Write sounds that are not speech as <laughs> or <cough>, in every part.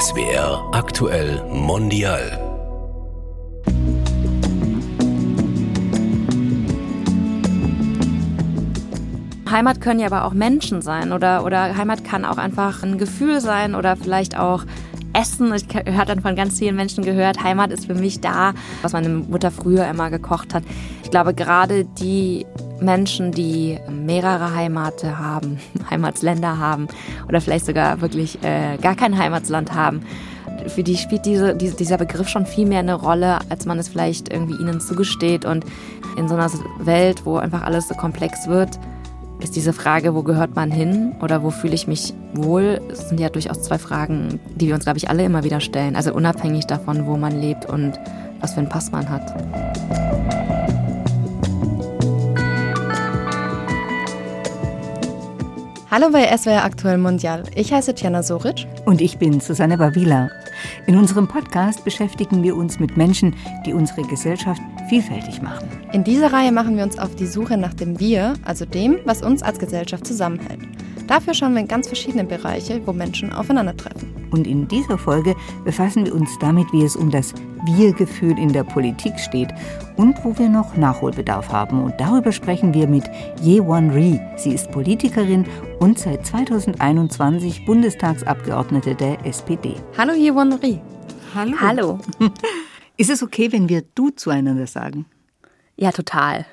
SWR aktuell mondial. Heimat können ja aber auch Menschen sein oder, oder Heimat kann auch einfach ein Gefühl sein oder vielleicht auch Essen. Ich habe dann von ganz vielen Menschen gehört, Heimat ist für mich da, was meine Mutter früher immer gekocht hat. Ich glaube, gerade die Menschen, die mehrere Heimate haben, <laughs> Heimatsländer haben oder vielleicht sogar wirklich äh, gar kein Heimatsland haben, für die spielt diese, diese, dieser Begriff schon viel mehr eine Rolle, als man es vielleicht irgendwie ihnen zugesteht. Und in so einer Welt, wo einfach alles so komplex wird, ist diese Frage, wo gehört man hin oder wo fühle ich mich wohl, das sind ja durchaus zwei Fragen, die wir uns, glaube ich, alle immer wieder stellen. Also unabhängig davon, wo man lebt und was für einen Pass man hat. Hallo bei SWR Aktuell Mondial. Ich heiße Tjana Soric. Und ich bin Susanne Bavila. In unserem Podcast beschäftigen wir uns mit Menschen, die unsere Gesellschaft vielfältig machen. In dieser Reihe machen wir uns auf die Suche nach dem Wir, also dem, was uns als Gesellschaft zusammenhält. Dafür schauen wir in ganz verschiedene Bereiche, wo Menschen aufeinandertreffen. Und in dieser Folge befassen wir uns damit, wie es um das Wir-Gefühl in der Politik steht und wo wir noch Nachholbedarf haben. Und darüber sprechen wir mit Ye-Won Ri. Sie ist Politikerin und seit 2021 Bundestagsabgeordnete der SPD. Hallo Ye-Won Ri. Hallo. Hallo. <laughs> Ist es okay, wenn wir du zueinander sagen? Ja, total.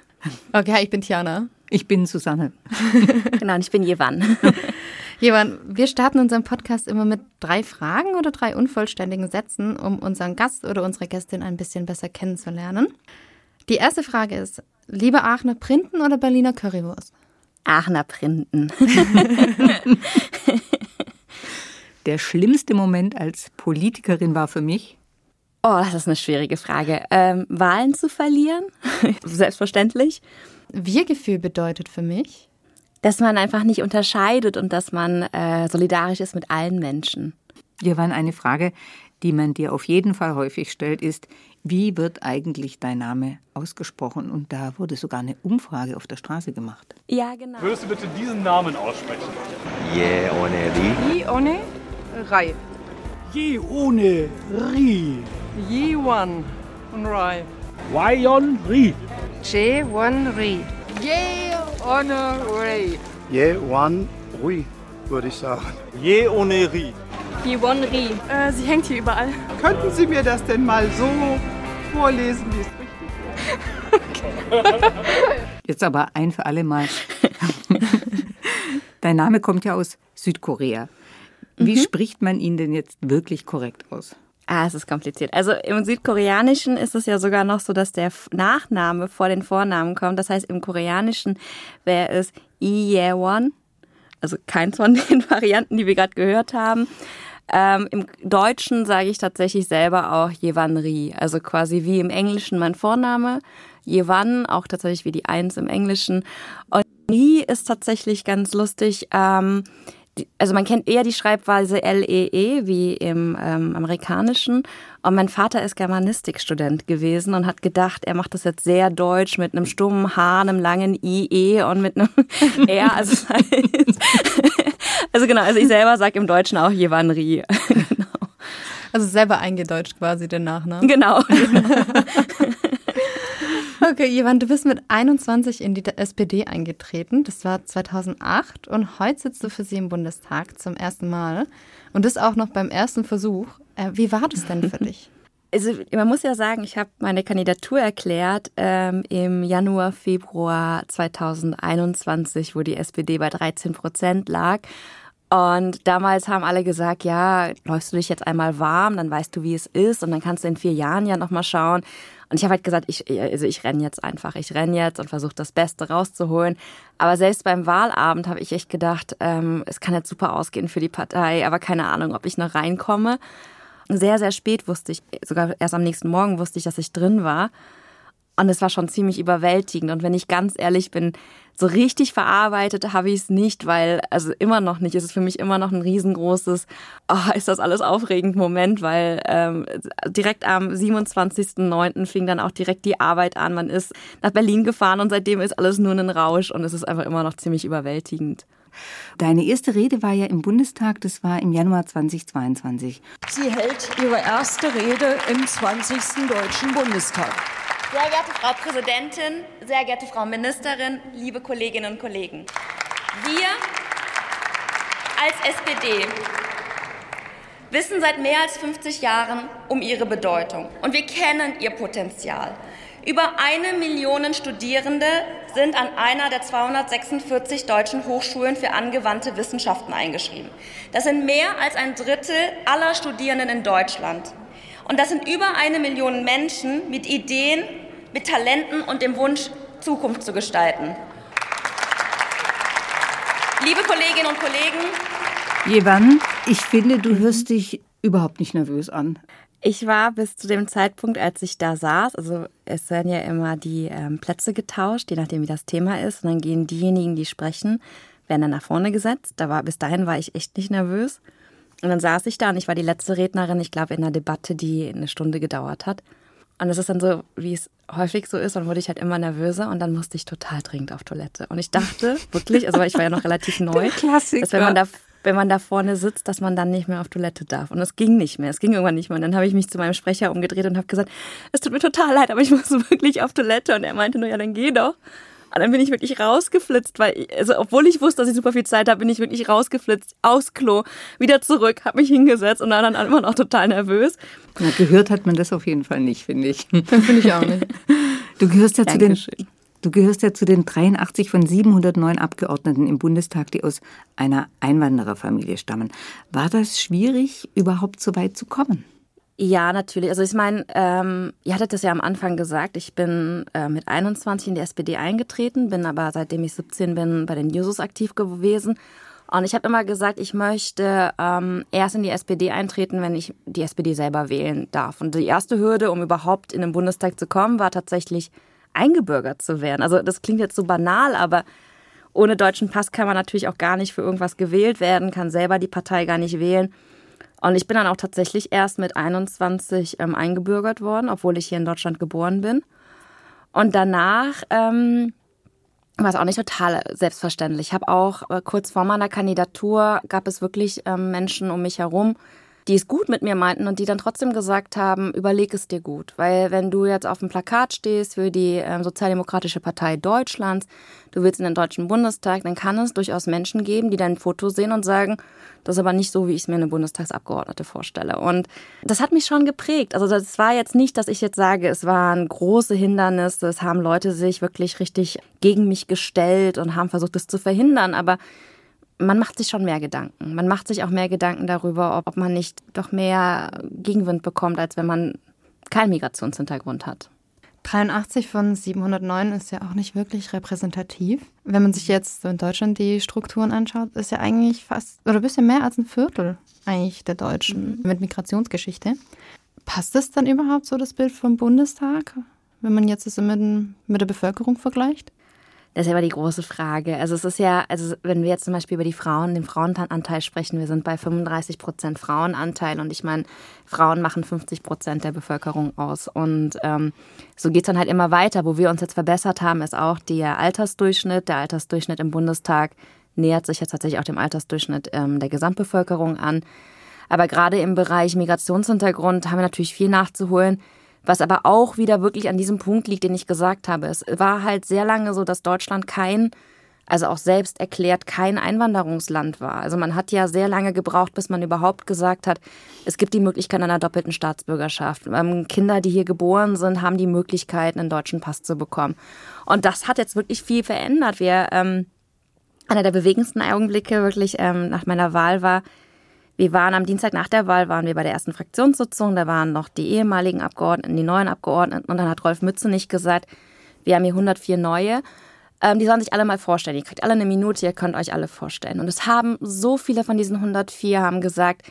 Okay, ich bin Tiana. Ich bin Susanne. <laughs> genau, und ich bin Jevan. <laughs> Jevan, wir starten unseren Podcast immer mit drei Fragen oder drei unvollständigen Sätzen, um unseren Gast oder unsere Gästin ein bisschen besser kennenzulernen. Die erste Frage ist, lieber Aachener Printen oder Berliner Currywurst? Aachener Printen. <laughs> Der schlimmste Moment als Politikerin war für mich, Oh, das ist eine schwierige Frage. Ähm, Wahlen zu verlieren? Selbstverständlich. Wir-Gefühl bedeutet für mich? Dass man einfach nicht unterscheidet und dass man äh, solidarisch ist mit allen Menschen. War eine Frage, die man dir auf jeden Fall häufig stellt, ist, wie wird eigentlich dein Name ausgesprochen? Und da wurde sogar eine Umfrage auf der Straße gemacht. Ja, genau. Würdest du bitte diesen Namen aussprechen? Je ohne Ri. Je ohne Rai. Je ohne Ri. Yewan Rai. Wayon Ri. J1 Ri. Je ohne Rai. Je Wan Rui, würde ich sagen. Je ohne Ri. Yewon Ri. Äh, sie hängt hier überall. Könnten Sie mir das denn mal so vorlesen, wie es richtig ist? Jetzt aber ein für alle Mal. <laughs> Dein Name kommt ja aus Südkorea. Wie mhm. spricht man ihn denn jetzt wirklich korrekt aus? Ah, es ist kompliziert. Also im Südkoreanischen ist es ja sogar noch so, dass der Nachname vor den Vornamen kommt. Das heißt, im Koreanischen wäre es Lee Yewon. Also keins von <laughs> den Varianten, die wir gerade gehört haben. Ähm, Im Deutschen sage ich tatsächlich selber auch Jevan Ri. Also quasi wie im Englischen mein Vorname. Jevan, auch tatsächlich wie die Eins im Englischen. Und Ri ist tatsächlich ganz lustig. Ähm, also man kennt eher die Schreibweise L-E-E -E, wie im ähm, amerikanischen. Und mein Vater ist Germanistikstudent gewesen und hat gedacht, er macht das jetzt sehr deutsch mit einem stummen H, einem langen I-E und mit einem <laughs> R. Also, <laughs> also genau, also ich selber sage im Deutschen auch Jevanri. <laughs> genau. Also selber eingedeutscht quasi den Nachnamen. Genau. <laughs> Okay, Ivan, du bist mit 21 in die SPD eingetreten. Das war 2008 und heute sitzt du für sie im Bundestag zum ersten Mal. Und das auch noch beim ersten Versuch. Äh, wie war das denn für <laughs> dich? Also man muss ja sagen, ich habe meine Kandidatur erklärt ähm, im Januar, Februar 2021, wo die SPD bei 13 Prozent lag. Und damals haben alle gesagt, ja, läufst du dich jetzt einmal warm, dann weißt du, wie es ist und dann kannst du in vier Jahren ja nochmal schauen. Und ich habe halt gesagt, ich, also ich renne jetzt einfach, ich renne jetzt und versuche das Beste rauszuholen. Aber selbst beim Wahlabend habe ich echt gedacht, ähm, es kann jetzt super ausgehen für die Partei, aber keine Ahnung, ob ich noch reinkomme. Sehr, sehr spät wusste ich, sogar erst am nächsten Morgen wusste ich, dass ich drin war. Und es war schon ziemlich überwältigend. Und wenn ich ganz ehrlich bin, so richtig verarbeitet habe ich es nicht, weil, also immer noch nicht, es ist für mich immer noch ein riesengroßes, oh, ist das alles aufregend Moment, weil ähm, direkt am 27.09. fing dann auch direkt die Arbeit an. Man ist nach Berlin gefahren und seitdem ist alles nur ein Rausch und es ist einfach immer noch ziemlich überwältigend. Deine erste Rede war ja im Bundestag, das war im Januar 2022. Sie hält ihre erste Rede im 20. Deutschen Bundestag. Sehr geehrte Frau Präsidentin, sehr geehrte Frau Ministerin, liebe Kolleginnen und Kollegen. Wir als SPD wissen seit mehr als 50 Jahren um ihre Bedeutung und wir kennen ihr Potenzial. Über eine Million Studierende sind an einer der 246 deutschen Hochschulen für angewandte Wissenschaften eingeschrieben. Das sind mehr als ein Drittel aller Studierenden in Deutschland. Und das sind über eine Million Menschen mit Ideen, mit Talenten und dem Wunsch, Zukunft zu gestalten. Liebe Kolleginnen und Kollegen, Jevan, ich finde, du hörst dich überhaupt nicht nervös an. Ich war bis zu dem Zeitpunkt, als ich da saß, also es werden ja immer die ähm, Plätze getauscht, je nachdem wie das Thema ist. Und dann gehen diejenigen, die sprechen, werden dann nach vorne gesetzt. Da war, bis dahin war ich echt nicht nervös. Und dann saß ich da und ich war die letzte Rednerin, ich glaube, in einer Debatte, die eine Stunde gedauert hat. Und es ist dann so, wie es häufig so ist, dann wurde ich halt immer nervöser und dann musste ich total dringend auf Toilette. Und ich dachte <laughs> wirklich, also weil ich war ja noch relativ neu, dass wenn man da wenn man da vorne sitzt, dass man dann nicht mehr auf Toilette darf. Und es ging nicht mehr. Es ging irgendwann nicht mehr. Und dann habe ich mich zu meinem Sprecher umgedreht und habe gesagt, es tut mir total leid, aber ich muss <laughs> wirklich auf Toilette. Und er meinte nur, ja, dann geh doch. Und dann bin ich wirklich rausgeflitzt, weil, ich, also obwohl ich wusste, dass ich super viel Zeit habe, bin ich wirklich rausgeflitzt, aus Klo, wieder zurück, habe mich hingesetzt und war dann immer noch total nervös. Ja, gehört hat man das auf jeden Fall nicht, finde ich. finde ich auch nicht. <laughs> Du gehörst ja zu den Du gehörst ja zu den 83 von 709 Abgeordneten im Bundestag, die aus einer Einwandererfamilie stammen. War das schwierig, überhaupt so weit zu kommen? Ja, natürlich. Also ich meine, ähm, ihr hattet das ja am Anfang gesagt, ich bin äh, mit 21 in die SPD eingetreten, bin aber seitdem ich 17 bin bei den Jusos aktiv gewesen. Und ich habe immer gesagt, ich möchte ähm, erst in die SPD eintreten, wenn ich die SPD selber wählen darf. Und die erste Hürde, um überhaupt in den Bundestag zu kommen, war tatsächlich eingebürgert zu werden. Also das klingt jetzt so banal, aber ohne deutschen Pass kann man natürlich auch gar nicht für irgendwas gewählt werden, kann selber die Partei gar nicht wählen. Und ich bin dann auch tatsächlich erst mit 21 ähm, eingebürgert worden, obwohl ich hier in Deutschland geboren bin. Und danach ähm, war es auch nicht total selbstverständlich. Ich habe auch äh, kurz vor meiner Kandidatur gab es wirklich ähm, Menschen um mich herum, die es gut mit mir meinten und die dann trotzdem gesagt haben, überleg es dir gut. Weil wenn du jetzt auf dem Plakat stehst für die ähm, Sozialdemokratische Partei Deutschlands, du willst in den Deutschen Bundestag, dann kann es durchaus Menschen geben, die dein Foto sehen und sagen, das ist aber nicht so, wie ich es mir eine Bundestagsabgeordnete vorstelle. Und das hat mich schon geprägt. Also das war jetzt nicht, dass ich jetzt sage, es waren große Hindernisse, es haben Leute sich wirklich richtig gegen mich gestellt und haben versucht, es zu verhindern. Aber man macht sich schon mehr Gedanken. Man macht sich auch mehr Gedanken darüber, ob, man nicht doch mehr Gegenwind bekommt, als wenn man keinen Migrationshintergrund hat. 83 von 709 ist ja auch nicht wirklich repräsentativ. Wenn man sich jetzt so in Deutschland die Strukturen anschaut, ist ja eigentlich fast oder ein bisschen mehr als ein Viertel eigentlich der Deutschen mhm. mit Migrationsgeschichte. Passt das dann überhaupt so das Bild vom Bundestag, wenn man jetzt das mit, mit der Bevölkerung vergleicht? Das ist aber die große Frage. Also es ist ja, also wenn wir jetzt zum Beispiel über die Frauen, den Frauenanteil sprechen, wir sind bei 35 Prozent Frauenanteil und ich meine, Frauen machen 50 Prozent der Bevölkerung aus. Und ähm, so geht's dann halt immer weiter. Wo wir uns jetzt verbessert haben, ist auch der Altersdurchschnitt. Der Altersdurchschnitt im Bundestag nähert sich jetzt tatsächlich auch dem Altersdurchschnitt ähm, der Gesamtbevölkerung an. Aber gerade im Bereich Migrationshintergrund haben wir natürlich viel nachzuholen. Was aber auch wieder wirklich an diesem Punkt liegt, den ich gesagt habe. Es war halt sehr lange so, dass Deutschland kein, also auch selbst erklärt, kein Einwanderungsland war. Also man hat ja sehr lange gebraucht, bis man überhaupt gesagt hat, es gibt die Möglichkeit einer doppelten Staatsbürgerschaft. Ähm, Kinder, die hier geboren sind, haben die Möglichkeit, einen deutschen Pass zu bekommen. Und das hat jetzt wirklich viel verändert. Wir, ähm, einer der bewegendsten Augenblicke wirklich ähm, nach meiner Wahl war, wir waren am Dienstag nach der Wahl, waren wir bei der ersten Fraktionssitzung, da waren noch die ehemaligen Abgeordneten, die neuen Abgeordneten und dann hat Rolf Mütze nicht gesagt, wir haben hier 104 neue. Ähm, die sollen sich alle mal vorstellen. Ihr kriegt alle eine Minute, ihr könnt euch alle vorstellen. Und es haben so viele von diesen 104 haben gesagt,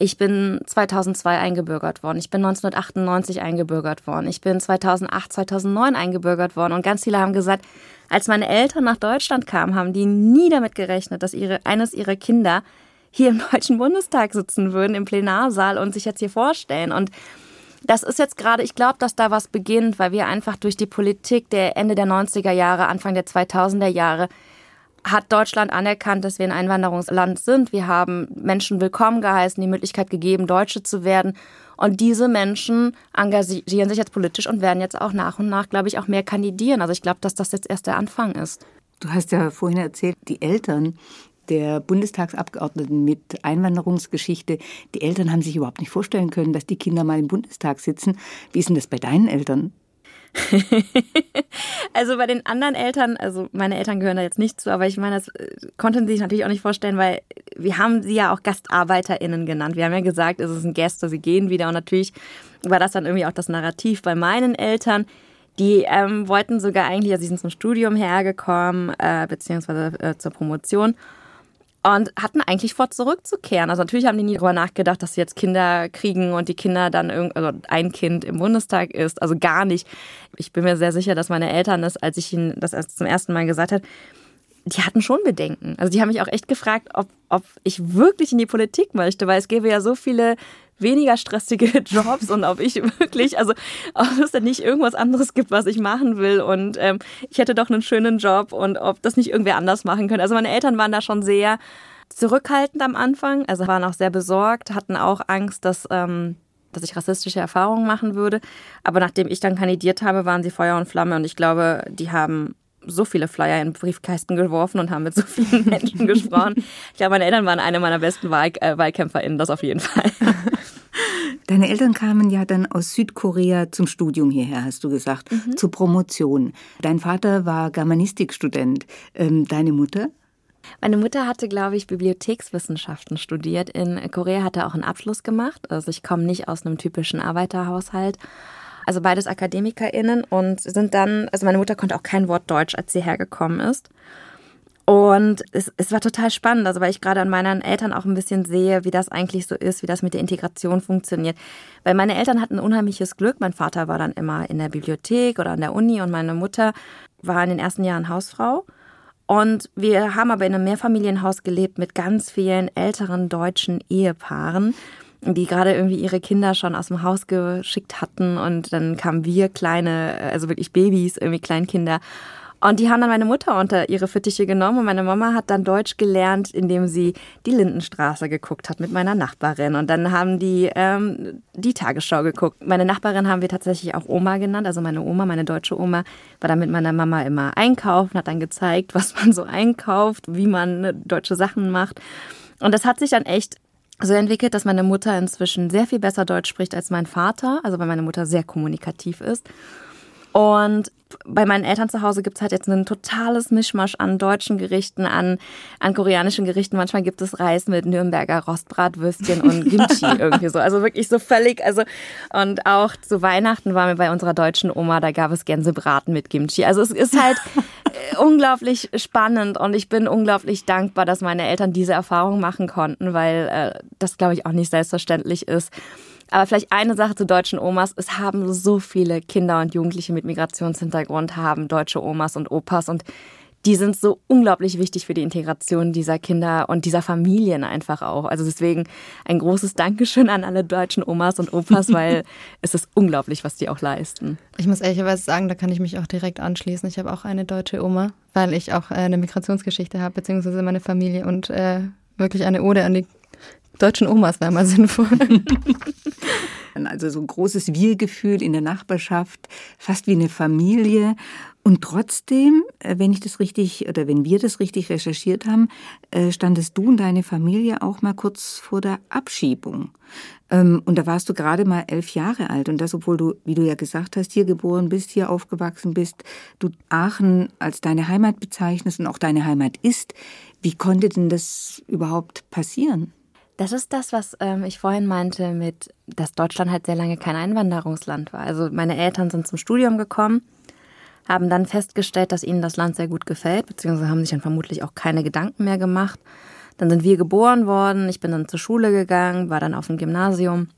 ich bin 2002 eingebürgert worden. Ich bin 1998 eingebürgert worden. Ich bin 2008, 2009 eingebürgert worden. Und ganz viele haben gesagt, als meine Eltern nach Deutschland kamen, haben die nie damit gerechnet, dass ihre, eines ihrer Kinder hier im <laughs> Deutschen Bundestag sitzen würden, im Plenarsaal und sich jetzt hier vorstellen. Und das ist jetzt gerade, ich glaube, dass da was beginnt, weil wir einfach durch die Politik der Ende der 90er Jahre, Anfang der 2000er Jahre hat Deutschland anerkannt, dass wir ein Einwanderungsland sind. Wir haben Menschen willkommen geheißen, die Möglichkeit gegeben, Deutsche zu werden. Und diese Menschen engagieren sich jetzt politisch und werden jetzt auch nach und nach, glaube ich, auch mehr kandidieren. Also ich glaube, dass das jetzt erst der Anfang ist. Du hast ja vorhin erzählt, die Eltern der Bundestagsabgeordneten mit Einwanderungsgeschichte, die Eltern haben sich überhaupt nicht vorstellen können, dass die Kinder mal im Bundestag sitzen. Wie ist denn das bei deinen Eltern? <laughs> also bei den anderen Eltern, also meine Eltern gehören da jetzt nicht zu, aber ich meine, das äh, konnten sie sich natürlich auch nicht vorstellen, weil wir haben sie ja auch GastarbeiterInnen genannt. Wir haben ja gesagt, es ist ein Gäste, sie gehen wieder und natürlich war das dann irgendwie auch das Narrativ bei meinen Eltern. Die ähm, wollten sogar eigentlich, also sie sind zum Studium hergekommen, äh, beziehungsweise äh, zur Promotion und hatten eigentlich vor, zurückzukehren. Also natürlich haben die nie darüber nachgedacht, dass sie jetzt Kinder kriegen und die Kinder dann irgend, also ein Kind im Bundestag ist. Also gar nicht. Ich bin mir sehr sicher, dass meine Eltern das, als ich ihnen das zum ersten Mal gesagt habe, die hatten schon Bedenken. Also die haben mich auch echt gefragt, ob, ob ich wirklich in die Politik möchte, weil es gäbe ja so viele weniger stressige <laughs> Jobs und ob ich wirklich, also ob es denn nicht irgendwas anderes gibt, was ich machen will und ähm, ich hätte doch einen schönen Job und ob das nicht irgendwer anders machen könnte. Also meine Eltern waren da schon sehr zurückhaltend am Anfang, also waren auch sehr besorgt, hatten auch Angst, dass ähm, dass ich rassistische Erfahrungen machen würde. Aber nachdem ich dann kandidiert habe, waren sie Feuer und Flamme und ich glaube, die haben so viele Flyer in Briefkästen geworfen und haben mit so vielen <laughs> Menschen gesprochen. Ich glaube, meine Eltern waren eine meiner besten Wahl äh, WahlkämpferInnen, das auf jeden Fall. Deine Eltern kamen ja dann aus Südkorea zum Studium hierher, hast du gesagt, mhm. zur Promotion. Dein Vater war Germanistikstudent. Ähm, deine Mutter? Meine Mutter hatte, glaube ich, Bibliothekswissenschaften studiert. In Korea hat er auch einen Abschluss gemacht. Also ich komme nicht aus einem typischen Arbeiterhaushalt also beides AkademikerInnen und sind dann, also meine Mutter konnte auch kein Wort Deutsch, als sie hergekommen ist. Und es, es war total spannend, also weil ich gerade an meinen Eltern auch ein bisschen sehe, wie das eigentlich so ist, wie das mit der Integration funktioniert. Weil meine Eltern hatten unheimliches Glück. Mein Vater war dann immer in der Bibliothek oder an der Uni und meine Mutter war in den ersten Jahren Hausfrau. Und wir haben aber in einem Mehrfamilienhaus gelebt mit ganz vielen älteren deutschen Ehepaaren die gerade irgendwie ihre Kinder schon aus dem Haus geschickt hatten und dann kamen wir kleine, also wirklich Babys, irgendwie Kleinkinder. Und die haben dann meine Mutter unter ihre Fittiche genommen und meine Mama hat dann Deutsch gelernt, indem sie die Lindenstraße geguckt hat mit meiner Nachbarin. Und dann haben die ähm, die Tagesschau geguckt. Meine Nachbarin haben wir tatsächlich auch Oma genannt. Also meine Oma, meine deutsche Oma, war dann mit meiner Mama immer einkaufen, hat dann gezeigt, <laughs> was man so einkauft, wie man deutsche Sachen macht. Und das hat sich dann echt so entwickelt, dass meine Mutter inzwischen sehr viel besser Deutsch spricht als mein Vater, also weil meine Mutter sehr kommunikativ ist. Und bei meinen Eltern zu Hause gibt's halt jetzt ein totales Mischmasch an deutschen Gerichten, an, an koreanischen Gerichten. Manchmal gibt es Reis mit Nürnberger Rostbratwürstchen und <laughs> Kimchi irgendwie so. Also wirklich so völlig, also, und auch zu Weihnachten waren wir bei unserer deutschen Oma, da gab es Gänsebraten mit Kimchi. Also es ist halt äh, unglaublich spannend und ich bin unglaublich dankbar, dass meine Eltern diese Erfahrung machen konnten, weil äh, das, glaube ich, auch nicht selbstverständlich ist. Aber vielleicht eine Sache zu deutschen Omas. Es haben so viele Kinder und Jugendliche mit Migrationshintergrund haben deutsche Omas und Opas und die sind so unglaublich wichtig für die Integration dieser Kinder und dieser Familien einfach auch. Also deswegen ein großes Dankeschön an alle deutschen Omas und Opas, <laughs> weil es ist unglaublich, was die auch leisten. Ich muss ehrlicherweise sagen, da kann ich mich auch direkt anschließen. Ich habe auch eine deutsche Oma, weil ich auch eine Migrationsgeschichte habe, beziehungsweise meine Familie und äh, wirklich eine Ode an die deutschen Omas wäre mal sinnvoll. <laughs> Also so ein großes Wir-Gefühl in der Nachbarschaft, fast wie eine Familie. Und trotzdem, äh, wenn ich das richtig oder wenn wir das richtig recherchiert haben, äh, standest du und deine Familie auch mal kurz vor der Abschiebung. Ähm, und da warst du gerade mal elf Jahre alt. Und das, obwohl du, wie du ja gesagt hast, hier geboren bist, hier aufgewachsen bist, du Aachen als deine Heimat bezeichnest und auch deine Heimat ist. Wie konnte denn das überhaupt passieren? Das ist das, was ähm, ich vorhin meinte, mit, dass Deutschland halt sehr lange kein Einwanderungsland war. Also meine Eltern sind zum Studium gekommen, haben dann festgestellt, dass ihnen das Land sehr gut gefällt, beziehungsweise haben sich dann vermutlich auch keine Gedanken mehr gemacht. Dann sind wir geboren worden, ich bin dann zur Schule gegangen, war dann auf dem Gymnasium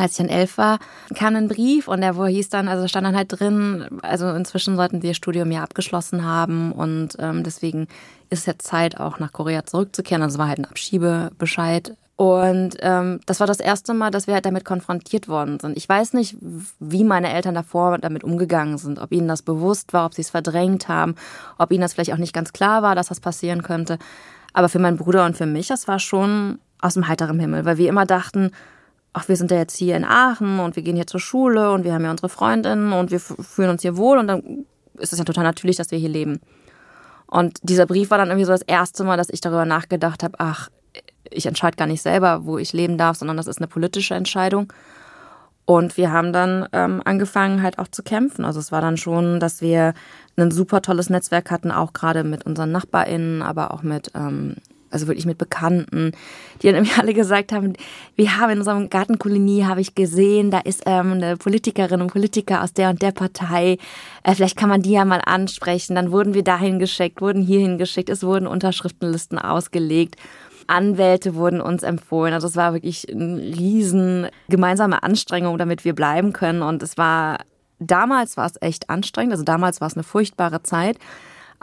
als ich dann elf war, kam ein Brief und der wo hieß dann, also stand dann halt drin, also inzwischen sollten ihr Studium ja abgeschlossen haben und ähm, deswegen ist jetzt Zeit, auch nach Korea zurückzukehren. Also war halt ein Abschiebebescheid Und ähm, das war das erste Mal, dass wir halt damit konfrontiert worden sind. Ich weiß nicht, wie meine Eltern davor damit umgegangen sind, ob ihnen das bewusst war, ob sie es verdrängt haben, ob ihnen das vielleicht auch nicht ganz klar war, dass das passieren könnte. Aber für meinen Bruder und für mich, das war schon aus dem heiteren Himmel, weil wir immer dachten, ach, wir sind ja jetzt hier in Aachen und wir gehen hier zur Schule und wir haben ja unsere Freundinnen und wir fühlen uns hier wohl und dann ist es ja total natürlich, dass wir hier leben. Und dieser Brief war dann irgendwie so das erste Mal, dass ich darüber nachgedacht habe, ach, ich entscheide gar nicht selber, wo ich leben darf, sondern das ist eine politische Entscheidung. Und wir haben dann ähm, angefangen halt auch zu kämpfen. Also es war dann schon, dass wir ein super tolles Netzwerk hatten, auch gerade mit unseren NachbarInnen, aber auch mit, ähm, also wirklich mit Bekannten, die dann <laughs> irgendwie alle gesagt haben, wir haben in unserem Gartenkolonie, habe ich gesehen, da ist ähm, eine Politikerin und Politiker aus der und der Partei, äh, vielleicht kann man die ja mal ansprechen. Dann wurden wir dahin geschickt, wurden hierhin geschickt, es wurden Unterschriftenlisten ausgelegt. Anwälte wurden uns empfohlen. Also es war wirklich eine riesen gemeinsame Anstrengung, damit wir bleiben können. Und es war, damals war es echt anstrengend. Also damals war es eine furchtbare Zeit.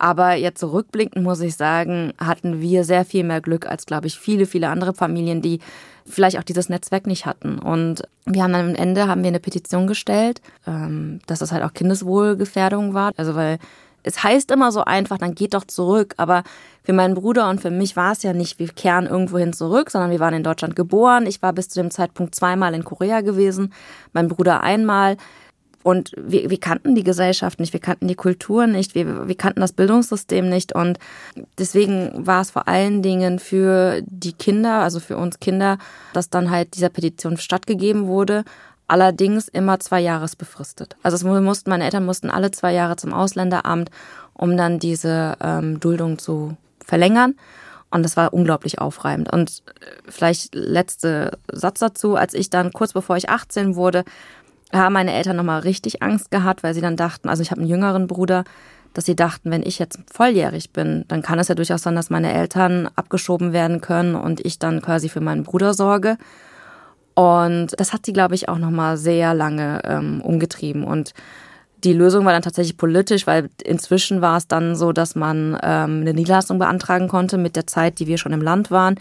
Aber jetzt zurückblickend muss ich sagen, hatten wir sehr viel mehr Glück als, glaube ich, viele, viele andere Familien, die vielleicht auch dieses Netzwerk nicht hatten. Und wir haben dann am Ende haben wir eine Petition gestellt, ähm, dass das halt auch Kindeswohlgefährdung war. Also weil es heißt immer so einfach, dann geht doch zurück. Aber für meinen Bruder und für mich war es ja nicht, wir kehren irgendwohin zurück, sondern wir waren in Deutschland geboren. Ich war bis zu dem Zeitpunkt zweimal in Korea gewesen, mein Bruder einmal. Und wir, wir kannten die Gesellschaft nicht, wir kannten die Kultur nicht, wir, wir kannten das Bildungssystem nicht. Und deswegen war es vor allen Dingen für die Kinder, also für uns Kinder, dass dann halt dieser Petition stattgegeben wurde allerdings immer zwei Jahres befristet. Also es mussten, meine Eltern mussten alle zwei Jahre zum Ausländeramt, um dann diese ähm, Duldung zu verlängern. Und das war unglaublich aufreibend. Und äh, vielleicht letzte Satz dazu, als ich dann kurz bevor ich 18 wurde, haben meine Eltern nochmal richtig Angst gehabt, weil sie dann dachten, also ich habe einen jüngeren Bruder, dass sie dachten, wenn ich jetzt volljährig bin, dann kann es ja durchaus sein, dass meine Eltern abgeschoben werden können und ich dann quasi für meinen Bruder sorge. Und das hat sie, glaube ich, auch nochmal sehr lange ähm, umgetrieben. Und die Lösung war dann tatsächlich politisch, weil inzwischen war es dann so, dass man ähm, eine Niederlassung beantragen konnte mit der Zeit, die wir schon im Land waren.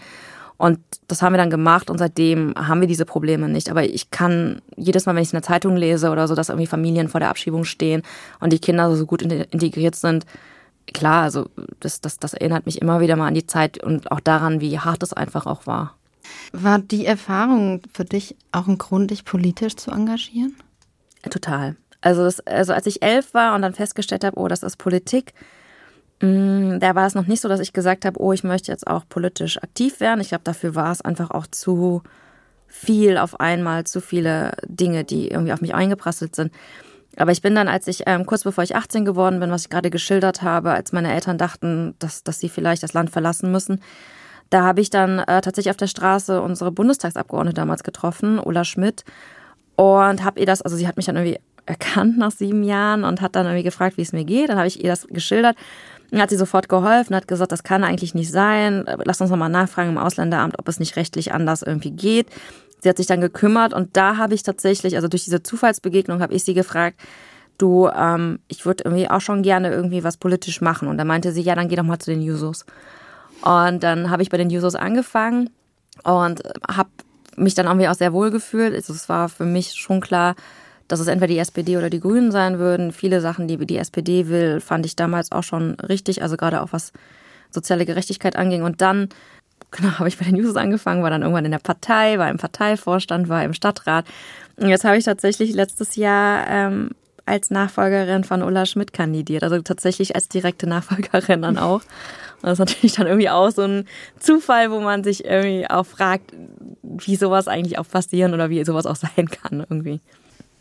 Und das haben wir dann gemacht und seitdem haben wir diese Probleme nicht. Aber ich kann jedes Mal, wenn ich es in der Zeitung lese oder so, dass irgendwie Familien vor der Abschiebung stehen und die Kinder so gut integriert sind, klar, also das, das, das erinnert mich immer wieder mal an die Zeit und auch daran, wie hart es einfach auch war. War die Erfahrung für dich auch ein Grund, dich politisch zu engagieren? Total. Also, das, also als ich elf war und dann festgestellt habe, oh, das ist Politik, da war es noch nicht so, dass ich gesagt habe, oh, ich möchte jetzt auch politisch aktiv werden. Ich glaube, dafür war es einfach auch zu viel auf einmal, zu viele Dinge, die irgendwie auf mich eingeprasselt sind. Aber ich bin dann, als ich ähm, kurz bevor ich 18 geworden bin, was ich gerade geschildert habe, als meine Eltern dachten, dass, dass sie vielleicht das Land verlassen müssen, da habe ich dann äh, tatsächlich auf der Straße unsere Bundestagsabgeordnete damals getroffen, Ulla Schmidt, und habe ihr das, also sie hat mich dann irgendwie erkannt nach sieben Jahren und hat dann irgendwie gefragt, wie es mir geht. Dann habe ich ihr das geschildert. Hat sie sofort geholfen, hat gesagt, das kann eigentlich nicht sein. Lass uns nochmal nachfragen im Ausländeramt, ob es nicht rechtlich anders irgendwie geht. Sie hat sich dann gekümmert und da habe ich tatsächlich, also durch diese Zufallsbegegnung, habe ich sie gefragt, du, ähm, ich würde irgendwie auch schon gerne irgendwie was politisch machen. Und da meinte sie, ja, dann geh doch mal zu den Jusos. Und dann habe ich bei den Jusos angefangen und habe mich dann irgendwie auch sehr wohl gefühlt. Also es war für mich schon klar, dass es entweder die SPD oder die Grünen sein würden. Viele Sachen, die die SPD will, fand ich damals auch schon richtig, also gerade auch was soziale Gerechtigkeit anging. Und dann genau, <laughs> habe ich bei den Jusos angefangen, war dann irgendwann in der Partei, war im Parteivorstand, war im Stadtrat. Und jetzt habe ich tatsächlich letztes Jahr ähm, als Nachfolgerin von Ulla Schmidt kandidiert, also tatsächlich als direkte Nachfolgerin dann auch. Und das ist natürlich dann irgendwie auch so ein Zufall, wo man sich irgendwie auch fragt, wie sowas eigentlich auch passieren oder wie sowas auch sein kann irgendwie.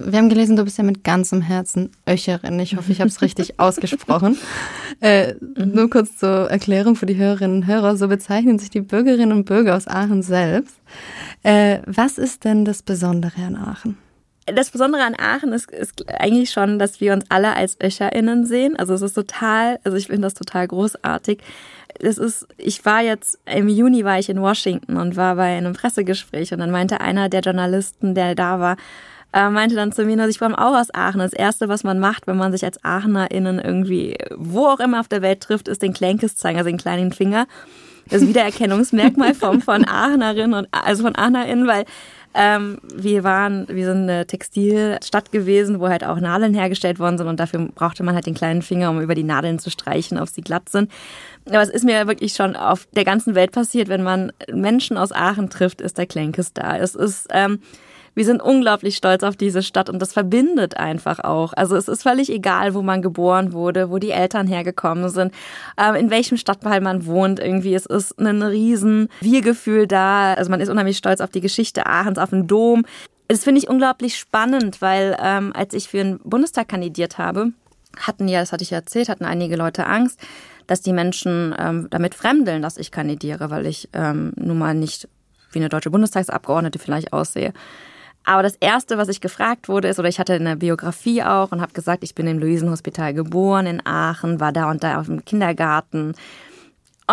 Wir haben gelesen, du bist ja mit ganzem Herzen Öcherin. Ich hoffe, ich habe es <laughs> richtig ausgesprochen. Äh, mhm. Nur kurz zur Erklärung für die Hörerinnen und Hörer. So bezeichnen sich die Bürgerinnen und Bürger aus Aachen selbst. Äh, was ist denn das Besondere an Aachen? das Besondere an Aachen ist, ist eigentlich schon, dass wir uns alle als ÖscherInnen sehen. Also es ist total, also ich finde das total großartig. Das ist, ich war jetzt, im Juni war ich in Washington und war bei einem Pressegespräch und dann meinte einer der Journalisten, der da war, äh, meinte dann zu mir, dass ich komme auch aus Aachen. Das Erste, was man macht, wenn man sich als AachenerInnen irgendwie, wo auch immer auf der Welt trifft, ist den Klenkes zeigen, also den kleinen Finger. das Wiedererkennungsmerkmal vom, von Aachenerin und also von Aachenerin, weil ähm, wir waren, wir sind eine Textilstadt gewesen, wo halt auch Nadeln hergestellt worden sind und dafür brauchte man halt den kleinen Finger, um über die Nadeln zu streichen, ob sie glatt sind. Aber es ist mir wirklich schon auf der ganzen Welt passiert, wenn man Menschen aus Aachen trifft, ist der Klenkes da. Es ist, ähm, wir sind unglaublich stolz auf diese Stadt und das verbindet einfach auch. Also es ist völlig egal, wo man geboren wurde, wo die Eltern hergekommen sind, ähm, in welchem Stadtteil man wohnt irgendwie. Es ist ein riesen Wir-Gefühl da. Also man ist unheimlich stolz auf die Geschichte Aachens, auf den Dom. Das finde ich unglaublich spannend, weil ähm, als ich für den Bundestag kandidiert habe, hatten ja, das hatte ich ja erzählt, hatten einige Leute Angst, dass die Menschen ähm, damit fremdeln, dass ich kandidiere, weil ich ähm, nun mal nicht wie eine deutsche Bundestagsabgeordnete vielleicht aussehe. Aber das Erste, was ich gefragt wurde, ist, oder ich hatte eine Biografie auch und habe gesagt, ich bin im Luisenhospital geboren in Aachen, war da und da auf dem Kindergarten.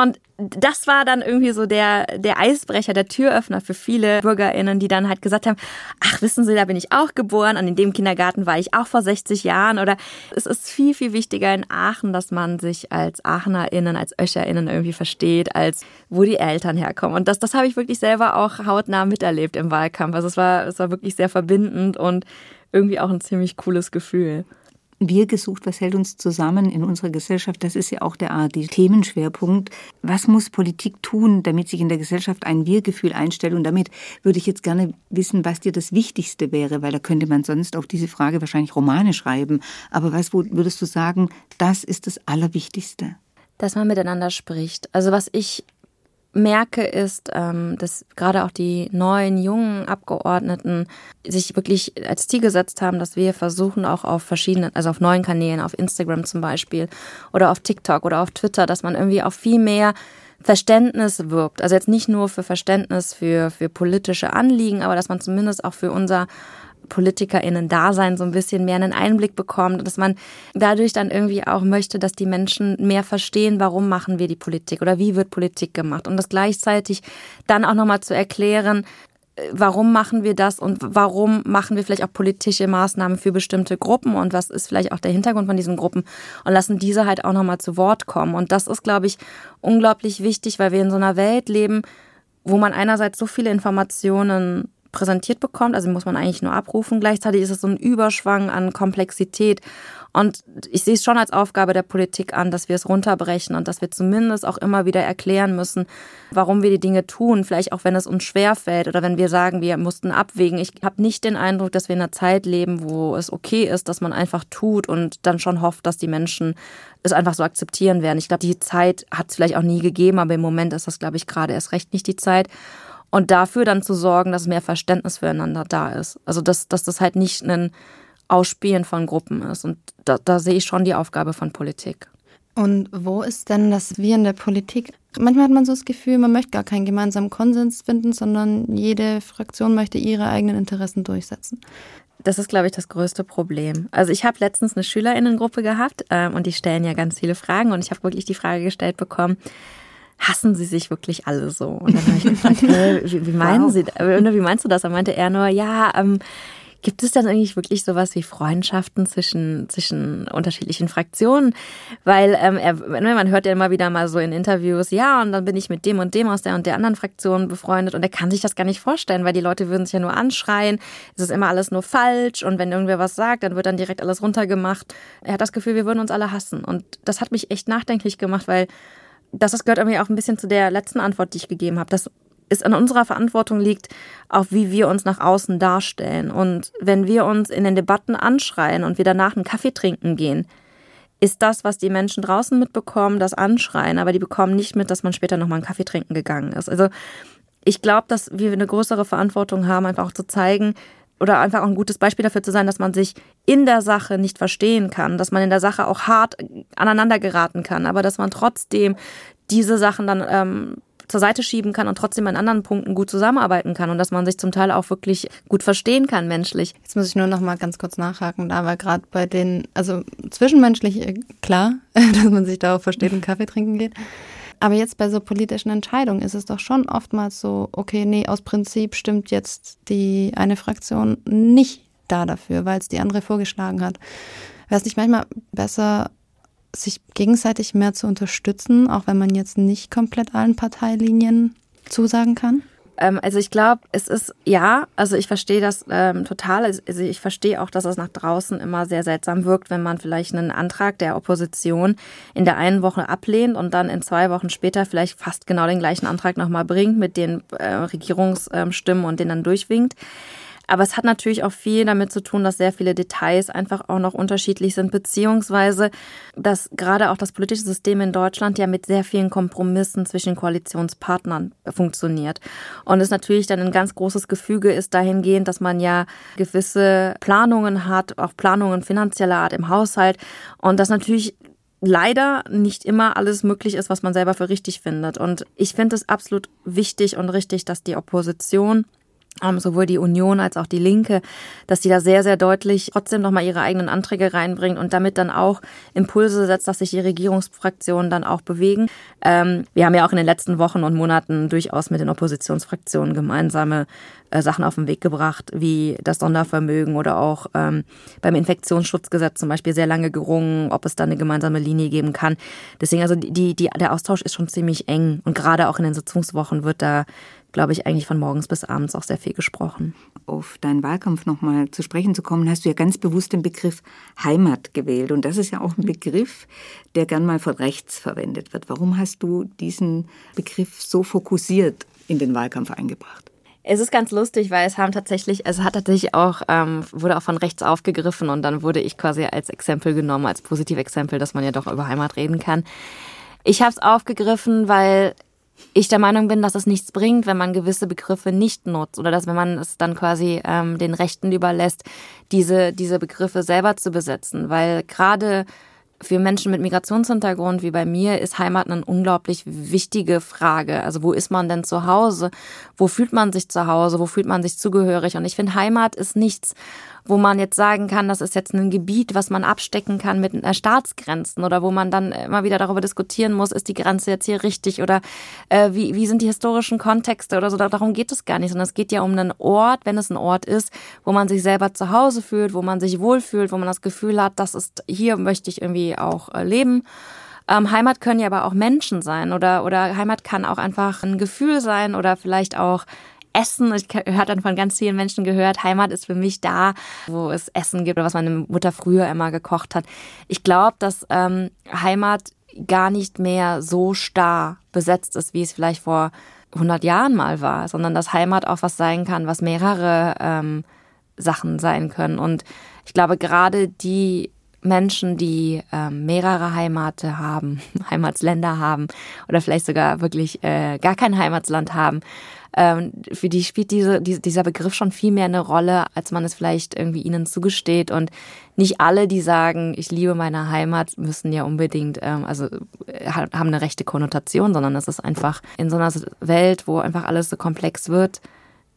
Und das war dann irgendwie so der, der Eisbrecher, der Türöffner für viele BürgerInnen, die dann halt gesagt haben, ach, wissen Sie, da bin ich auch geboren und in dem Kindergarten war ich auch vor 60 Jahren oder es ist viel, viel wichtiger in Aachen, dass man sich als AachenerInnen, als ÖscherInnen irgendwie versteht, als wo die Eltern herkommen. Und das, das habe ich wirklich selber auch hautnah miterlebt im Wahlkampf. Also es war, es war wirklich sehr verbindend und irgendwie auch ein ziemlich cooles Gefühl. Wir gesucht, was hält uns zusammen in unserer Gesellschaft? Das ist ja auch der ARD-Themenschwerpunkt. Was muss Politik tun, damit sich in der Gesellschaft ein Wir-Gefühl einstellt? Und damit würde ich jetzt gerne wissen, was dir das Wichtigste wäre, weil da könnte man sonst auf diese Frage wahrscheinlich Romane schreiben. Aber was würdest du sagen, das ist das Allerwichtigste? Dass man miteinander spricht. Also was ich merke, ist, ähm, dass gerade auch die neuen, jungen Abgeordneten sich wirklich als Ziel gesetzt haben, dass wir versuchen, auch auf verschiedenen, also auf neuen Kanälen, auf Instagram zum Beispiel oder auf TikTok oder auf Twitter, dass man irgendwie auch viel mehr Verständnis wirbt. Also jetzt nicht nur für Verständnis für, für politische Anliegen, aber dass man zumindest auch für unser PolitikerInnen-Dasein so ein bisschen mehr einen Einblick bekommt dass man dadurch dann irgendwie auch möchte, dass die Menschen mehr verstehen, warum machen wir die Politik oder wie wird Politik gemacht und das gleichzeitig dann auch nochmal zu erklären, warum machen wir das und warum machen wir vielleicht auch politische Maßnahmen für bestimmte Gruppen und was ist vielleicht auch der Hintergrund von diesen Gruppen und lassen diese halt auch nochmal zu Wort kommen. Und das ist, glaube ich, unglaublich wichtig, weil wir in so einer Welt leben, wo man einerseits so viele Informationen präsentiert bekommt. Also muss man eigentlich nur abrufen. Gleichzeitig ist es so ein Überschwang an Komplexität. Und ich sehe es schon als Aufgabe der Politik an, dass wir es runterbrechen und dass wir zumindest auch immer wieder erklären müssen, warum wir die Dinge tun. Vielleicht auch, wenn es uns schwerfällt oder wenn wir sagen, wir mussten abwägen. Ich habe nicht den Eindruck, dass wir in einer Zeit leben, wo es okay ist, dass man einfach tut und dann schon hofft, dass die Menschen es einfach so akzeptieren werden. Ich glaube, die Zeit hat es vielleicht auch nie gegeben, aber im Moment ist das, glaube ich, gerade erst recht nicht die Zeit und dafür dann zu sorgen, dass mehr Verständnis füreinander da ist. Also dass, dass das halt nicht ein Ausspielen von Gruppen ist. Und da, da sehe ich schon die Aufgabe von Politik. Und wo ist denn das Wir in der Politik? Manchmal hat man so das Gefühl, man möchte gar keinen gemeinsamen Konsens finden, sondern jede Fraktion möchte ihre eigenen Interessen durchsetzen. Das ist, glaube ich, das größte Problem. Also ich habe letztens eine Schülerinnengruppe gehabt ähm, und die stellen ja ganz viele Fragen und ich habe wirklich die Frage gestellt bekommen, hassen sie sich wirklich alle so? Und dann habe ich gefragt, <laughs> hey, wie, wie, meinen wow. sie, wie meinst du das? Er meinte er nur, ja, ähm, Gibt es dann eigentlich wirklich sowas wie Freundschaften zwischen, zwischen unterschiedlichen Fraktionen? Weil ähm, er, man hört ja immer wieder mal so in Interviews, ja, und dann bin ich mit dem und dem aus der und der anderen Fraktion befreundet und er kann sich das gar nicht vorstellen, weil die Leute würden sich ja nur anschreien, es ist immer alles nur falsch und wenn irgendwer was sagt, dann wird dann direkt alles runtergemacht. Er hat das Gefühl, wir würden uns alle hassen und das hat mich echt nachdenklich gemacht, weil das, das gehört irgendwie auch ein bisschen zu der letzten Antwort, die ich gegeben habe, dass es an unserer Verantwortung liegt, auch wie wir uns nach außen darstellen. Und wenn wir uns in den Debatten anschreien und wir danach einen Kaffee trinken gehen, ist das, was die Menschen draußen mitbekommen, das Anschreien, aber die bekommen nicht mit, dass man später nochmal einen Kaffee trinken gegangen ist. Also ich glaube, dass wir eine größere Verantwortung haben, einfach auch zu zeigen, oder einfach auch ein gutes Beispiel dafür zu sein, dass man sich in der Sache nicht verstehen kann, dass man in der Sache auch hart aneinander geraten kann, aber dass man trotzdem diese Sachen dann ähm, zur Seite schieben kann und trotzdem an anderen Punkten gut zusammenarbeiten kann und dass man sich zum Teil auch wirklich gut verstehen kann menschlich. Jetzt muss ich nur noch mal ganz kurz nachhaken, da war gerade bei den, also zwischenmenschlich äh, klar, <laughs> dass man sich da auch versteht und Kaffee trinken geht. Aber jetzt bei so politischen Entscheidungen ist es doch schon oftmals so, okay, nee, aus Prinzip stimmt jetzt die eine Fraktion nicht da dafür, weil es die andere vorgeschlagen hat. Wäre es nicht manchmal besser, sich gegenseitig mehr zu unterstützen, auch wenn man jetzt nicht komplett allen Parteilinien zusagen kann? Ähm, also ich glaube, es ist ja, also ich verstehe das ähm, total. Also ich verstehe auch, dass es nach draußen immer sehr seltsam wirkt, wenn man vielleicht einen Antrag der Opposition in der einen Woche ablehnt und dann in zwei Wochen später vielleicht fast genau den gleichen Antrag nochmal bringt mit den äh, Regierungsstimmen und den dann durchwinkt. Aber es hat natürlich auch viel damit zu tun, dass sehr viele Details einfach auch noch unterschiedlich sind, beziehungsweise dass gerade auch das politische System in Deutschland ja mit sehr vielen Kompromissen zwischen Koalitionspartnern funktioniert. Und es natürlich dann ein ganz großes Gefüge ist dahingehend, dass man ja gewisse Planungen hat, auch Planungen finanzieller Art im Haushalt und das natürlich leider nicht immer alles möglich ist, was man selber für richtig findet. Und ich finde es absolut wichtig und richtig, dass die Opposition sowohl die Union als auch die Linke, dass sie da sehr, sehr deutlich trotzdem nochmal ihre eigenen Anträge reinbringt und damit dann auch Impulse setzt, dass sich die Regierungsfraktionen dann auch bewegen. Ähm, wir haben ja auch in den letzten Wochen und Monaten durchaus mit den Oppositionsfraktionen gemeinsame äh, Sachen auf den Weg gebracht, wie das Sondervermögen oder auch ähm, beim Infektionsschutzgesetz zum Beispiel sehr lange gerungen, ob es da eine gemeinsame Linie geben kann. Deswegen also die, die, der Austausch ist schon ziemlich eng und gerade auch in den Sitzungswochen wird da glaube ich, eigentlich von morgens bis abends auch sehr viel gesprochen. Auf deinen Wahlkampf nochmal zu sprechen zu kommen, hast du ja ganz bewusst den Begriff Heimat gewählt. Und das ist ja auch ein Begriff, der gern mal von rechts verwendet wird. Warum hast du diesen Begriff so fokussiert in den Wahlkampf eingebracht? Es ist ganz lustig, weil es haben tatsächlich, also es hat tatsächlich auch, ähm, wurde auch von rechts aufgegriffen und dann wurde ich quasi als Exempel genommen, als Positivexempel, dass man ja doch über Heimat reden kann. Ich habe es aufgegriffen, weil ich der Meinung bin, dass es nichts bringt, wenn man gewisse Begriffe nicht nutzt oder dass wenn man es dann quasi ähm, den Rechten überlässt, diese, diese Begriffe selber zu besetzen. Weil gerade für Menschen mit Migrationshintergrund wie bei mir ist Heimat eine unglaublich wichtige Frage. Also wo ist man denn zu Hause? Wo fühlt man sich zu Hause? Wo fühlt man sich zugehörig? Und ich finde, Heimat ist nichts, wo man jetzt sagen kann, das ist jetzt ein Gebiet, was man abstecken kann mit äh, Staatsgrenzen oder wo man dann immer wieder darüber diskutieren muss, ist die Grenze jetzt hier richtig oder äh, wie, wie sind die historischen Kontexte oder so. Darum geht es gar nicht, sondern es geht ja um einen Ort, wenn es ein Ort ist, wo man sich selber zu Hause fühlt, wo man sich wohlfühlt, wo man das Gefühl hat, das ist, hier möchte ich irgendwie auch äh, leben. Ähm, Heimat können ja aber auch Menschen sein oder, oder Heimat kann auch einfach ein Gefühl sein oder vielleicht auch Essen. Ich habe dann von ganz vielen Menschen gehört, Heimat ist für mich da, wo es Essen gibt oder was meine Mutter früher immer gekocht hat. Ich glaube, dass ähm, Heimat gar nicht mehr so starr besetzt ist, wie es vielleicht vor 100 Jahren mal war, sondern dass Heimat auch was sein kann, was mehrere ähm, Sachen sein können. Und ich glaube, gerade die Menschen, die ähm, mehrere Heimate haben, <laughs> Heimatsländer haben oder vielleicht sogar wirklich äh, gar kein Heimatsland haben, ähm, für die spielt diese, die, dieser Begriff schon viel mehr eine Rolle, als man es vielleicht irgendwie ihnen zugesteht. Und nicht alle, die sagen, ich liebe meine Heimat, müssen ja unbedingt, ähm, also äh, haben eine rechte Konnotation, sondern es ist einfach in so einer Welt, wo einfach alles so komplex wird,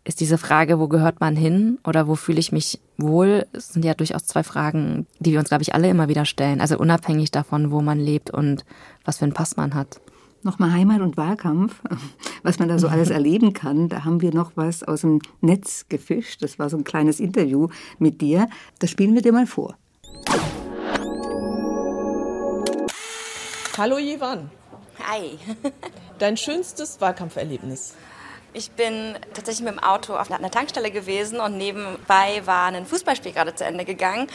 ist diese Frage, wo gehört man hin oder wo fühle ich mich wohl, sind ja durchaus zwei Fragen, die wir uns, glaube ich, alle immer wieder stellen. Also unabhängig davon, wo man lebt und was für einen Pass man hat. Nochmal Heimat und Wahlkampf, was man da so alles erleben kann. Da haben wir noch was aus dem Netz gefischt. Das war so ein kleines Interview mit dir. Das spielen wir dir mal vor. Hallo Jevan. Hi. Dein schönstes Wahlkampferlebnis? Ich bin tatsächlich mit dem Auto auf einer Tankstelle gewesen und nebenbei war ein Fußballspiel gerade zu Ende gegangen.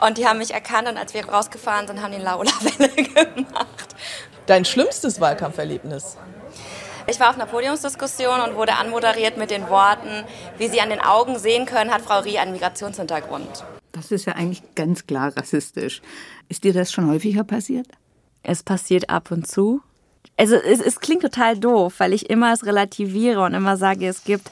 Und die haben mich erkannt und als wir rausgefahren sind, haben die Laola-Welle <laughs> gemacht. Dein schlimmstes Wahlkampferlebnis? Ich war auf einer Podiumsdiskussion und wurde anmoderiert mit den Worten, wie Sie an den Augen sehen können, hat Frau Rie einen Migrationshintergrund. Das ist ja eigentlich ganz klar rassistisch. Ist dir das schon häufiger passiert? Es passiert ab und zu. Also es, es klingt total doof, weil ich immer es relativiere und immer sage, es gibt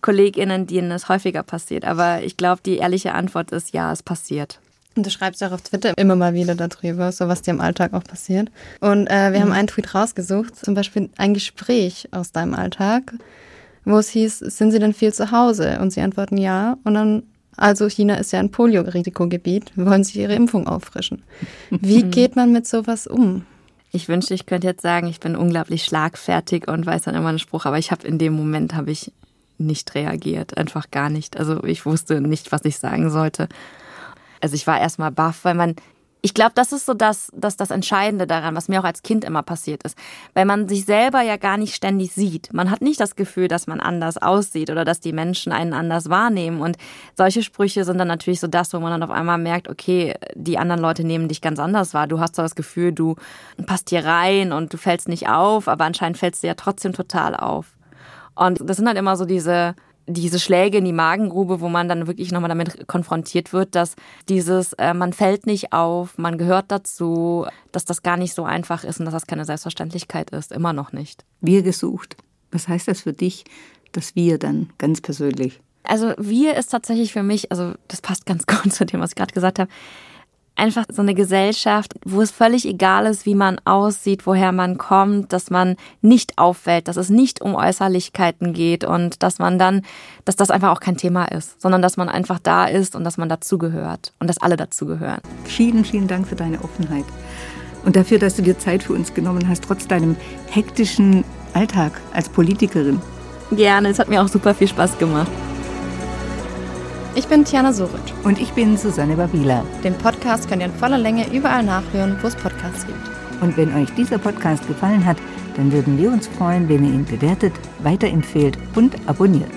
KollegInnen, denen es häufiger passiert. Aber ich glaube, die ehrliche Antwort ist ja, es passiert. Und du schreibst ja auch auf Twitter immer mal wieder darüber, so was dir im Alltag auch passiert. Und äh, wir mhm. haben einen Tweet rausgesucht, zum Beispiel ein Gespräch aus deinem Alltag, wo es hieß, sind Sie denn viel zu Hause? Und sie antworten ja. Und dann, also China ist ja ein Polio-Risikogebiet, wollen Sie Ihre Impfung auffrischen? Wie geht man mit sowas um? Ich wünschte, ich könnte jetzt sagen, ich bin unglaublich schlagfertig und weiß dann immer einen Spruch, aber ich habe in dem Moment habe ich nicht reagiert, einfach gar nicht. Also ich wusste nicht, was ich sagen sollte. Also ich war erstmal baff, weil man ich glaube, das ist so das, das, das Entscheidende daran, was mir auch als Kind immer passiert ist. Weil man sich selber ja gar nicht ständig sieht. Man hat nicht das Gefühl, dass man anders aussieht oder dass die Menschen einen anders wahrnehmen. Und solche Sprüche sind dann natürlich so das, wo man dann auf einmal merkt, okay, die anderen Leute nehmen dich ganz anders wahr. Du hast so das Gefühl, du passt hier rein und du fällst nicht auf, aber anscheinend fällst du ja trotzdem total auf. Und das sind halt immer so diese, diese Schläge in die Magengrube, wo man dann wirklich nochmal damit konfrontiert wird, dass dieses, äh, man fällt nicht auf, man gehört dazu, dass das gar nicht so einfach ist und dass das keine Selbstverständlichkeit ist, immer noch nicht. Wir gesucht. Was heißt das für dich, dass wir dann ganz persönlich? Also wir ist tatsächlich für mich, also das passt ganz <laughs> gut zu dem, was ich gerade gesagt habe, einfach so eine Gesellschaft, wo es völlig egal ist, wie man aussieht, woher man kommt, dass man nicht auffällt, dass es nicht um Äußerlichkeiten geht und dass man dann, dass das einfach auch kein Thema ist, sondern dass man einfach da ist und dass man dazugehört und dass alle dazugehören. Vielen, vielen Dank für deine Offenheit und dafür, dass du dir Zeit für uns genommen hast, trotz deinem hektischen Alltag als Politikerin. Gerne, es hat mir auch super viel Spaß gemacht. Ich bin Tiana Sorit. Und ich bin Susanne Babila. Den Podcast könnt ihr in voller Länge überall nachhören, wo es Podcasts gibt. Und wenn euch dieser Podcast gefallen hat, dann würden wir uns freuen, wenn ihr ihn bewertet, weiterempfehlt und abonniert.